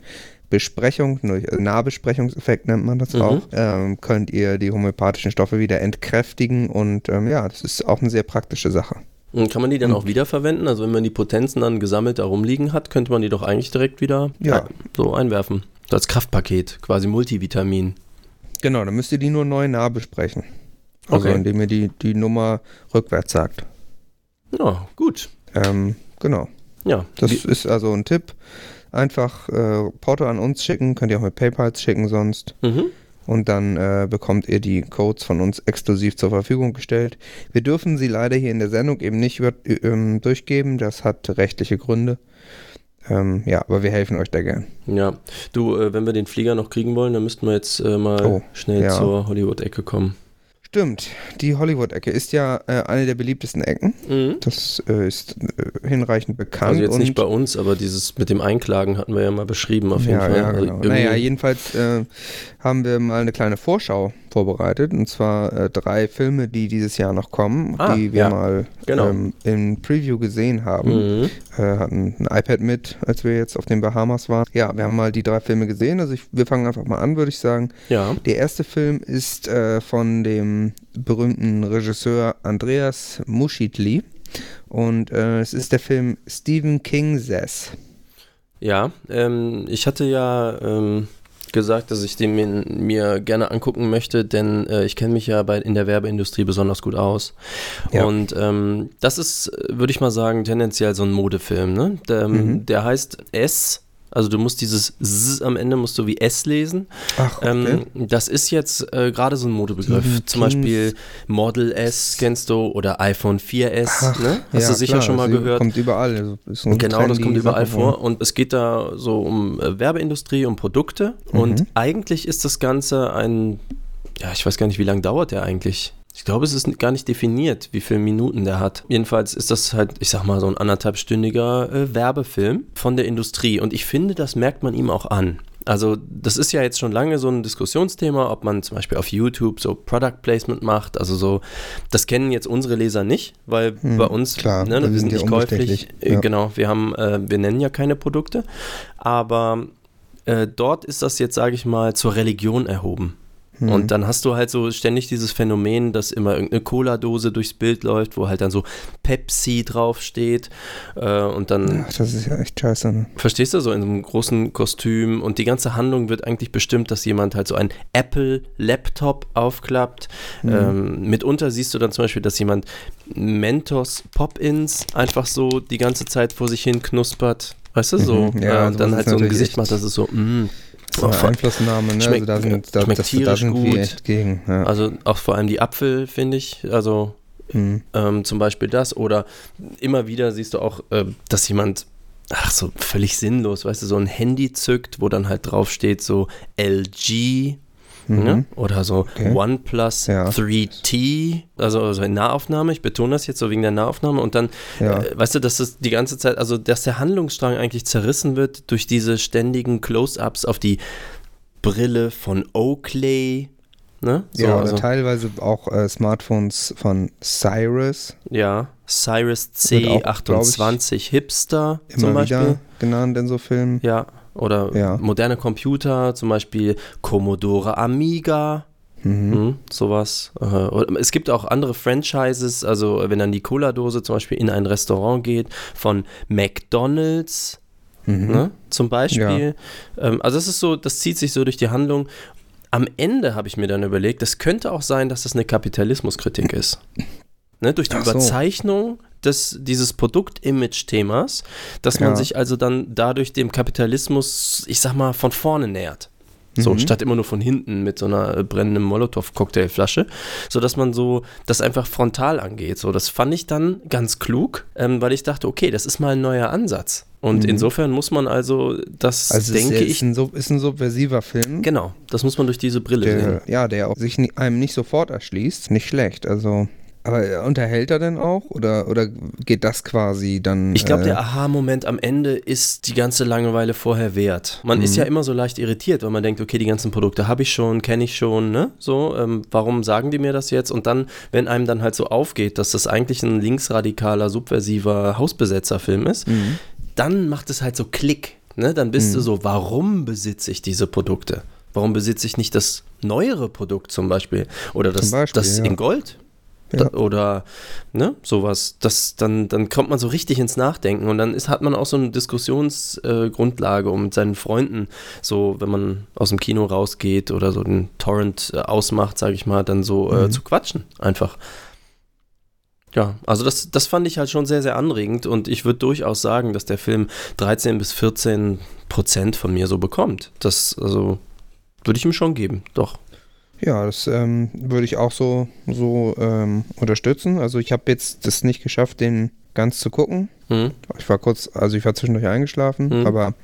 Besprechung, durch äh, Nahbesprechungseffekt nennt man das Mhm. auch, ähm, könnt ihr die homöopathischen Stoffe wieder entkräftigen und ähm, ja, das ist auch eine sehr praktische Sache. Und kann man die dann Mhm. auch wiederverwenden? Also wenn man die Potenzen dann gesammelt da rumliegen hat, könnte man die doch eigentlich direkt wieder Ja. so einwerfen. So als Kraftpaket, quasi Multivitamin. Genau, dann müsst ihr die nur neu nahbesprechen. Also Okay. indem ihr die, die Nummer rückwärts sagt. Ja, gut. Ähm, genau. Ja, Das ist also ein Tipp. Einfach äh, Porto an uns schicken, könnt ihr auch mit PayPal schicken sonst. mhm. Und dann äh, bekommt ihr die Codes von uns exklusiv zur Verfügung gestellt. Wir dürfen sie leider hier in der Sendung eben nicht über, ähm, durchgeben. Das hat rechtliche Gründe. Ähm, ja, aber wir helfen euch da gern. ja. Du, äh, wenn wir den Flieger noch kriegen wollen, dann müssten wir jetzt äh, mal Oh, schnell ja. zur Hollywood-Ecke kommen. Stimmt, die Hollywood-Ecke ist ja äh, eine der beliebtesten Ecken. Mhm. Das äh, ist äh, hinreichend bekannt. Also jetzt nicht bei uns, aber dieses mit dem Einklagen hatten wir ja mal beschrieben auf jeden ja, Fall. Ja, Also genau. irgendwie- naja, jedenfalls äh, haben wir mal eine kleine Vorschau vorbereitet. Und zwar äh, drei Filme, die dieses Jahr noch kommen, Ah, die wir ja. mal Genau. ähm, im Preview gesehen haben. Mhm. Äh, hatten ein iPad mit, als wir jetzt auf den Bahamas waren. Ja, wir haben mal die drei Filme gesehen. Also ich, wir fangen einfach mal an, würde ich sagen. Ja. Der erste Film ist äh, von dem berühmten Regisseur Andreas Muschitli. Und äh, es ist der Film Stephen King Says. Ja, ähm, ich hatte ja ähm, gesagt, dass ich den mir, mir gerne angucken möchte, denn äh, ich kenne mich ja bei, in der Werbeindustrie besonders gut aus. Ja. Und ähm, das ist, äh, würde ich mal sagen, tendenziell so ein Modefilm. Ne? Der, ähm, Mhm. der heißt S. Also du musst dieses S am Ende musst du wie S lesen. Ach, Ähm, das ist jetzt äh, gerade so ein Modebegriff. Stephen Zum Beispiel Model S kennst du oder iPhone 4S. Ach, ne? Hast ja, du sicher klar, schon mal sie gehört. Kommt überall. Also Genau, das kommt überall Sache. vor. Und es geht da so um äh, Werbeindustrie, um Produkte. Mhm. Und eigentlich ist das Ganze ein, ja, ich weiß gar nicht, wie lange dauert der eigentlich. Ich glaube, es ist gar nicht definiert, wie viele Minuten der hat. Jedenfalls ist das halt, ich sag mal, so ein anderthalbstündiger äh, Werbefilm von der Industrie. Und ich finde, das merkt man ihm auch an. Also, das ist ja jetzt schon lange so ein Diskussionsthema, ob man zum Beispiel auf YouTube so Product Placement macht. Also so, das kennen jetzt unsere Leser nicht, weil Hm, bei uns, klar, ne, wir sind nicht käuflich. Äh, ja. Genau, wir haben, äh, wir nennen ja keine Produkte, aber äh, dort ist das jetzt, sage ich mal, zur Religion erhoben. Und dann hast du halt so ständig dieses Phänomen, dass immer irgendeine Cola-Dose durchs Bild läuft, wo halt dann so Pepsi draufsteht. Äh, und dann, Ach, das ist ja echt scheiße. Ne? verstehst du, so in so einem großen Kostüm. Und die ganze Handlung wird eigentlich bestimmt, dass jemand halt so ein Apple-Laptop aufklappt. Mhm. Ähm, mitunter siehst du dann zum Beispiel, dass jemand Mentos Pop-Ins einfach so die ganze Zeit vor sich hin knuspert. Weißt du, so. Mhm, ja, äh, dann halt so ein Gesicht echt- macht, das ist so, mm. Vor- Einflussnahme, ne? Schmeckt- also da sind, da, schmeckt das, da tierisch sind gut. echt gegen. Ja. Also auch vor allem die Apfel, finde ich. Also Hm. ähm, zum Beispiel das. Oder immer wieder siehst du auch, äh, dass jemand, ach so, völlig sinnlos, weißt du, so ein Handy zückt, wo dann halt draufsteht so LG. Ne? Oder so Mhm. Okay. OnePlus Ja. 3T, also, also in Nahaufnahme, ich betone das jetzt so wegen der Nahaufnahme und dann, Ja. äh, weißt du, dass das die ganze Zeit, also dass der Handlungsstrang eigentlich zerrissen wird durch diese ständigen Close-Ups auf die Brille von Oakley, Ne? So, ja, oder also, teilweise auch äh, Smartphones von Cyrus, ja. Cyrus Wird auch, glaub C28 Hipster immer zum Beispiel. wieder genannt in so Filmen. Ja. Oder Ja. moderne Computer, zum Beispiel Commodore Amiga. Mhm. Hm, sowas. Äh, Es gibt auch andere Franchises, also wenn dann die Cola-Dose zum Beispiel in ein Restaurant geht, von McDonalds, Mhm. ne, zum Beispiel. Ähm, also das ist so, das zieht sich so durch die Handlung. Am Ende habe ich mir dann überlegt, das könnte auch sein, dass das eine Kapitalismuskritik ist. Ne, durch die so. Überzeichnung des, dieses Produkt-Image-Themas, dass man Ja. sich also dann dadurch dem Kapitalismus, ich sag mal, von vorne nähert. So, Mhm. statt immer nur von hinten mit so einer brennenden Molotow-Cocktailflasche, sodass man so das einfach frontal angeht. So, das fand ich dann ganz klug, ähm, weil ich dachte, okay, das ist mal ein neuer Ansatz. Und Mhm. insofern muss man also, das Also denke ist, ich, ein, ist ein subversiver Film, genau, das muss man durch diese Brille sehen. der, ja, der sich einem nicht sofort erschließt. Nicht schlecht, also. Aber äh, unterhält er denn auch? Oder, oder geht das quasi dann. Ich glaube, äh, der Aha-Moment am Ende ist die ganze Langeweile vorher wert. Man Mhm. ist ja immer so leicht irritiert, weil man denkt, okay, die ganzen Produkte habe ich schon, kenne ich schon, ne? So, ähm, warum sagen die mir das jetzt? Und dann, wenn einem dann halt so aufgeht, dass das eigentlich ein linksradikaler, subversiver Hausbesetzerfilm ist, Mhm. dann macht es halt so Klick. Ne? Dann bist du so, warum besitze ich diese Produkte? Warum besitze ich nicht das neuere Produkt zum Beispiel? Oder das, Zum Beispiel, das ja. in Gold? Ja. Oder ne, sowas. Das, dann, dann kommt man so richtig ins Nachdenken und dann ist, hat man auch so eine Diskussionsgrundlage, äh, um mit seinen Freunden, so wenn man aus dem Kino rausgeht oder so den Torrent äh, ausmacht, sage ich mal, dann so äh, Mhm. zu quatschen einfach. Ja, also das, das fand ich halt schon sehr, sehr anregend und ich würde durchaus sagen, dass der Film 13 bis 14 Prozent von mir so bekommt. Das, also, würde ich ihm schon geben, doch. Ja, das ähm, würde ich auch so, so ähm, unterstützen. Also ich habe jetzt das nicht geschafft, den ganz zu gucken. Hm? Ich war kurz, also ich war zwischendurch eingeschlafen, Mhm. aber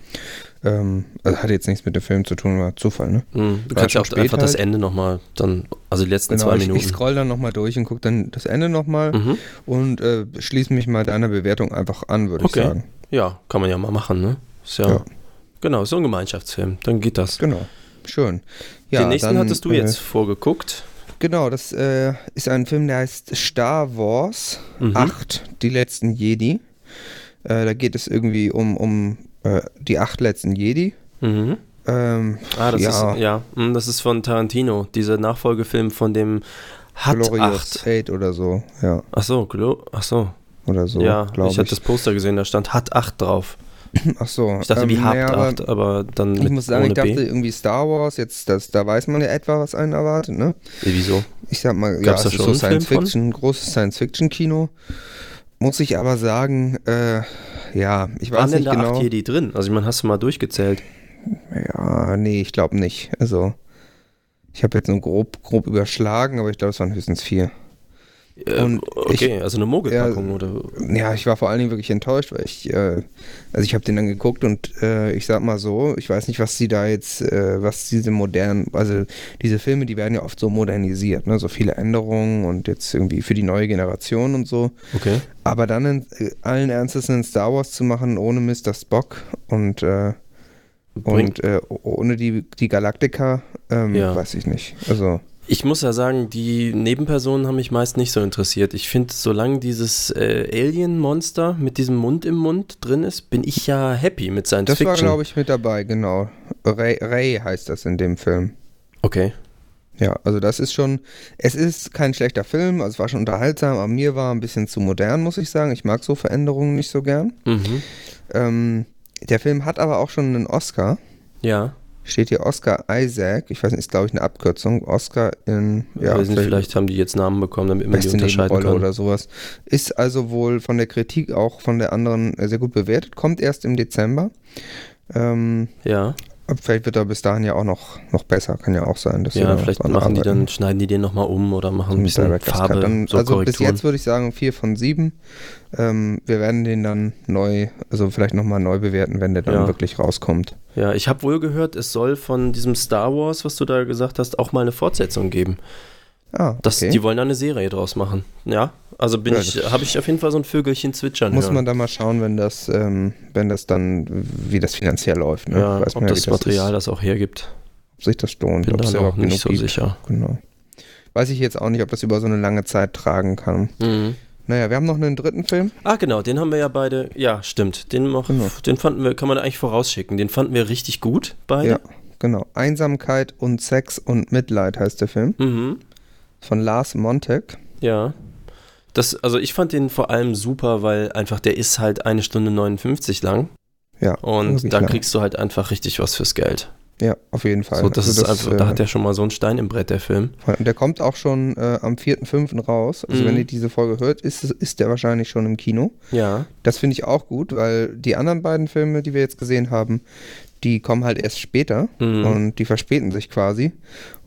ähm, also hat jetzt nichts mit dem Film zu tun, war Zufall, ne? Hm. Du War kannst ja auch einfach das halt. Ende nochmal dann, also die letzten Genau, zwei ich, Minuten. ich scroll dann nochmal durch und gucke dann das Ende nochmal Mhm. und äh, schließe mich mal deiner Bewertung einfach an, würde Okay. ich sagen. Ja, kann man ja mal machen, ne? Ist ja, Ja. Genau, so ein Gemeinschaftsfilm. Dann geht das. Genau. Schön. Ja, Den nächsten dann, hattest du äh, jetzt vorgeguckt. Genau, das äh, ist ein Film, der heißt Star Wars Mhm. 8, die letzten Jedi. Äh, da geht es irgendwie um, um äh, die acht letzten Jedi. Mhm. Ähm, Ah, das ja, ist, ja, hm, das ist von Tarantino, dieser Nachfolgefilm von dem Hat Glorious 8. 8 oder so. Ja, Ach so, Glo ach so. oder so, ja, ich ich. hatte das Poster gesehen, da stand Hat 8 drauf. Ach so. Ich dachte, wie ähm, Habt naja, aber 8, aber dann Ich muss sagen, ich dachte B. irgendwie Star Wars, jetzt, das, da weiß man ja etwa, was einen erwartet, ne? Wie, Wieso? Ich sag mal, ja, Gab's da es ist schon so einen Film Science Fiction, großes Science Fiction Kino. Muss ich aber sagen, äh, ja, ich weiß Waren denn nicht da genau. 8 Jedi drin? Also ich meine, hast du mal durchgezählt? Ja, nee, ich glaube nicht. Also, ich habe jetzt nur grob, grob überschlagen, aber ich glaube, es waren höchstens vier. Äh, Und okay, also eine Mogelpackung oder. Ja, ich war vor allen Dingen wirklich enttäuscht, weil ich, äh, also ich habe den dann geguckt und äh, ich sag mal so, ich weiß nicht, was sie da jetzt, äh, was diese modernen, also diese Filme, die werden ja oft so modernisiert, ne, so viele Änderungen und jetzt irgendwie für die neue Generation und so. Okay. Aber dann in, äh, allen Ernstes einen Star Wars zu machen ohne Mr. Spock und äh, und äh, ohne die, die Galaktika, ähm, Ja. weiß ich nicht. Also, Ich muss ja sagen, die Nebenpersonen haben mich meist nicht so interessiert. Ich finde, solange dieses äh, Alien-Monster mit diesem Mund im Mund drin ist, bin ich ja happy mit Science das war, Fiction. glaube ich, mit dabei, genau. Ray, Ray heißt das in dem Film. Okay. Ja, also das ist schon, es ist kein schlechter Film, also es war schon unterhaltsam, aber mir war ein bisschen zu modern, muss ich sagen. Ich mag so Veränderungen nicht so gern. Mhm. Ähm, der Film hat aber auch schon einen Oscar. Ja. Steht hier Oscar Isaac. Ich weiß nicht, ist glaube ich eine Abkürzung. Oscar in, Ja, nicht, vielleicht haben die jetzt Namen bekommen, damit man die unterscheiden Nebenrolle kann. oder sowas. Ist also wohl von der Kritik auch von der anderen äh, sehr gut bewertet. Kommt erst im Dezember. Ähm, Ja, vielleicht wird er bis dahin ja auch noch, noch besser. Kann ja auch sein. Dass ja, vielleicht machen die arbeiten. dann, schneiden die den nochmal um oder machen ein bisschen Director's Cut. Farbe, Dann, so also bis jetzt würde ich sagen 4 von 7. Ähm, wir werden den dann neu, also vielleicht nochmal neu bewerten, wenn der dann Ja. wirklich rauskommt. Ja, ich habe wohl gehört, es soll von diesem Star Wars, was du da gesagt hast, auch mal eine Fortsetzung geben. Ah, Das, okay. Die wollen da eine Serie draus machen. Ja, also bin Ja, ich, das- habe ich auf jeden Fall so ein Vögelchen zwitschern Muss hören. man da mal schauen, wenn das, ähm, wenn das dann, wie das finanziell läuft. Ne? ja, Weiß ob das wie Material ist, das auch hergibt. ob sich das lohnt. Bin ob da überhaupt nicht so gibt. sicher. Genau. weiß ich jetzt auch nicht, ob das über so eine lange Zeit tragen kann. Mhm. Naja, wir haben noch einen dritten Film. Ah, genau, den haben wir ja beide. Ja, stimmt. Den, noch, Genau. den fanden wir, kann man eigentlich vorausschicken. Den fanden wir richtig gut, beide. Ja, genau. Einsamkeit und Sex und Mitleid heißt der Film. Mhm. Von Lars Montag. Ja. Das, also ich fand den vor allem super, weil einfach der ist halt eine Stunde 59 lang. Ja, Und da lang. kriegst du halt einfach richtig was fürs Geld. Ja, auf jeden Fall. So, das Also ist einfach, da äh, hat er schon mal so einen Stein im Brett, der Film. Und der kommt auch schon äh, am 4.5. raus. Also Mhm. wenn ihr diese Folge hört, ist, ist der wahrscheinlich schon im Kino. Ja. Das finde ich auch gut, weil die anderen beiden Filme, die wir jetzt gesehen haben, die kommen halt erst später Mhm. und die verspäten sich quasi.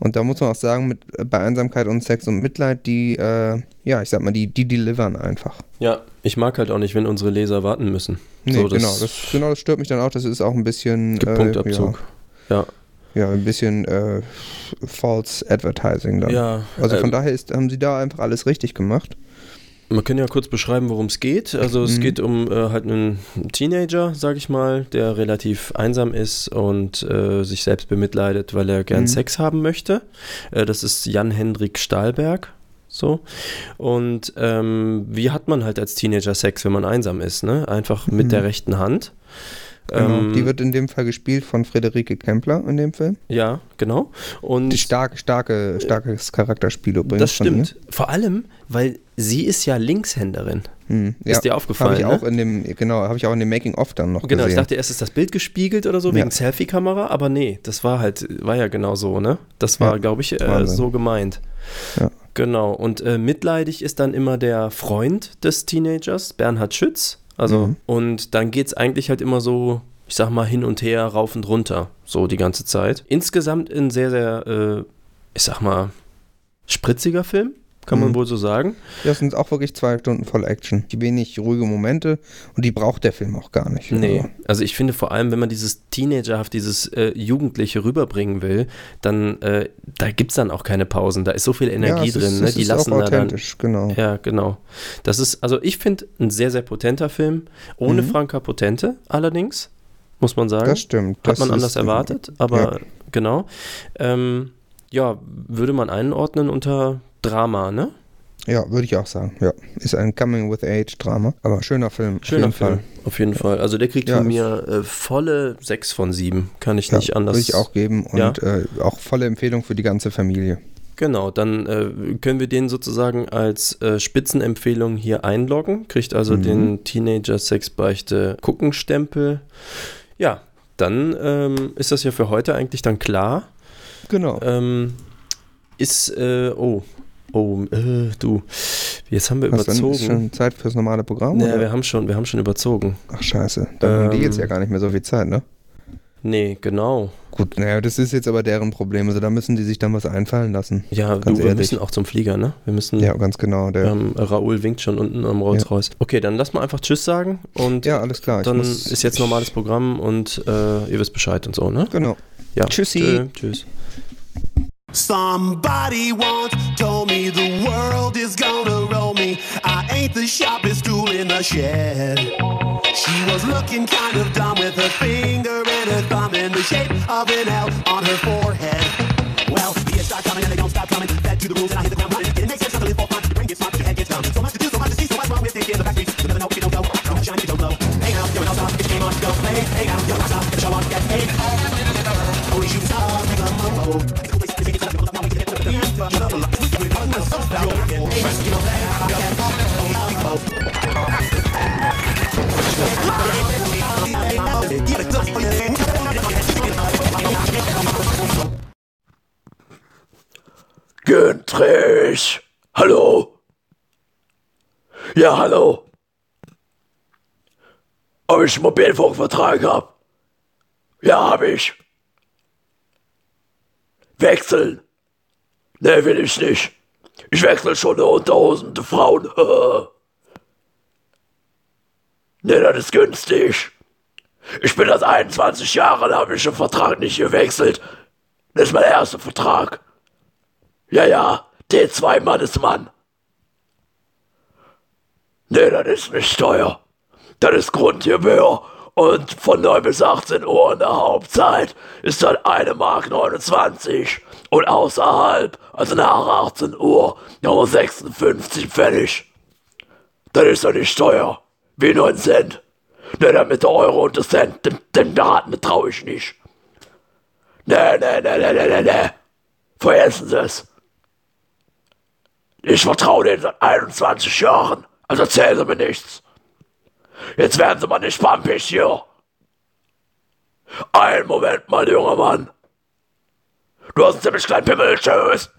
Und da muss man auch sagen, mit, bei Einsamkeit und Sex und Mitleid, die, äh, ja, ich sag mal, die, die delivern einfach. Ja, ich mag halt auch nicht, wenn unsere Leser warten müssen. Nee, so, genau, das, genau, das stört mich dann auch. Das ist auch ein bisschen. gibt äh, Punktabzug. Ja. Ja, ja, ein bisschen äh, False Advertising dann. Ja. Also von ähm, daher ist, haben sie da einfach alles richtig gemacht. Wir können ja kurz beschreiben, worum es geht. Also es Mhm. geht um äh, halt einen Teenager, sag ich mal, der relativ einsam ist und äh, sich selbst bemitleidet, weil er gern Mhm. Sex haben möchte. Äh, das ist Jan-Hendrik Stahlberg. So. Und ähm, wie hat man halt als Teenager Sex, wenn man einsam ist? Ne? Einfach mit Mhm. der rechten Hand. Genau. Ähm, die wird in dem Fall gespielt von Friederike Kempler in dem Film. ja, genau. Und Die starke, starke, starkes Charakterspiel übrigens. das von ihr. stimmt. Vor allem, weil sie ist ja Linkshänderin. Hm, ja. Ist dir aufgefallen? Habe ich ne? auch in dem, genau, habe ich auch in dem Making of dann noch Genau, ich gesehen. dachte erst ist das Bild gespiegelt oder so Ja. wegen Selfie-Kamera, aber nee, das war halt, war ja genau so, ne? Das war, Ja, glaube ich, äh, so gemeint. Ja. Genau, und äh, mitleidig ist dann immer der Freund des Teenagers, Bernhard Schütz. Also, Mhm. und dann geht es eigentlich halt immer so, ich sag mal, hin und her, rauf und runter, so die ganze Zeit. Insgesamt ein sehr, sehr, äh, ich sag mal, spritziger Film, kann man Mhm. wohl so sagen. Das sind auch wirklich zwei Stunden voll Action. Die wenig ruhige Momente und die braucht der Film auch gar nicht. Nee, Also, also ich finde vor allem, wenn man dieses Teenagerhaft, dieses äh, Jugendliche rüberbringen will, dann äh, da gibt es dann auch keine Pausen. Da ist so viel Energie ja, drin. Ist, ne? Die ist lassen auch da dann. authentisch, genau. Ja, genau. Das ist, also ich finde, ein sehr, sehr potenter Film. Ohne Mhm. Franka Potente allerdings, muss man sagen. Das stimmt. Hat Das man ist, anders äh, erwartet, aber ja. genau. Ähm, ja, würde man einordnen unter Drama, ne? Ja, würde ich auch sagen. Ja, ist ein Coming-with-Age-Drama. Aber schöner Film. auf Schöner jeden Film, Fall. auf jeden Fall. Also der kriegt Ja, von mir äh, volle 6 von 7. Kann ich Ja, nicht anders Würde ich auch geben und Ja. äh, auch volle Empfehlung für die ganze Familie. Genau, dann äh, können wir den sozusagen als äh, Spitzenempfehlung hier einloggen. Kriegt also Mhm. den Teenager Sexbeichte Guckenstempel. Ja, dann ähm, ist das ja für heute eigentlich dann klar. Genau. Ähm, ist, äh, oh, oh, äh, du, jetzt haben wir Was dann? Ist überzogen. schon Zeit fürs normale Programm? Nee, oder? wir haben schon, wir haben schon überzogen. Ach scheiße, dann haben die Ähm, jetzt ja gar nicht mehr so viel Zeit, ne? Nee, genau. Gut, naja, das ist jetzt aber deren Problem. Also da müssen die sich dann was einfallen lassen. Ja, Ganz du, wir müssen auch zum Flieger, ne? Wir müssen, Ja, ganz genau. Der, ähm, Raoul winkt schon unten am Rolls-Royce. Okay, dann lass mal einfach Tschüss sagen und ja, alles klar. Dann muss- ist jetzt normales Programm und äh, ihr wisst Bescheid und so, ne? Genau. Ja. Tschüssi. Tschö, tschüss. Somebody once told me the world is gonna roll me. I ain't the sharpest tool in the shed. She was looking kind of dumb with her finger and her thumb in the shape of an L on her forehead. Well, the years start coming and they don't stop coming. Back to the rules and I hit the ground running. It makes sense to live for fun. Your brain gets smart, your head gets dumb. So much to do, so much to see, so much wrong with thinking the back streets. You never know if you don't go. Don't shine if you don't glow. Hey now, you're an all-star. Your game on, go play. Hey now, you're a rock star. Get the show on, get paid. Only shooting stars, make a mo-mo. Güntrich! Hallo? Ja, hallo? Ob ich einen Mobilfunkvertrag hab? Ja, hab ich. Wechseln? Ne, will ich nicht. Ich wechsel schon eine Unterhosen, die Frauen. ne, das ist günstig. Ich bin das 21 Jahre, da habe ich den Vertrag nicht gewechselt. Das ist mein erster Vertrag. Ja, ja, T2 Mann ist Mann. Nee, das ist nicht teuer. Das ist Grundgebühr Und von 9 bis 18 Uhr in der Hauptzeit ist dann 1 Mark 29. Und außerhalb, also nach 18 Uhr, nochmal 56 Pfennig. Das ist doch nicht teuer. Wie 9 Cent. Ne, der mit der Euro und der Cent, dem, dem Daten traue ich nicht. Ne, ne, ne, ne, ne, ne, ne. Vergessen Sie es. Ich vertraue denen seit 21 Jahren. Also erzählen Sie mir nichts. Jetzt werden Sie mal nicht pampig hier. Einen Moment mal, junger Mann. Du hast einen ziemlich kleinen Pimmel. Tschüss.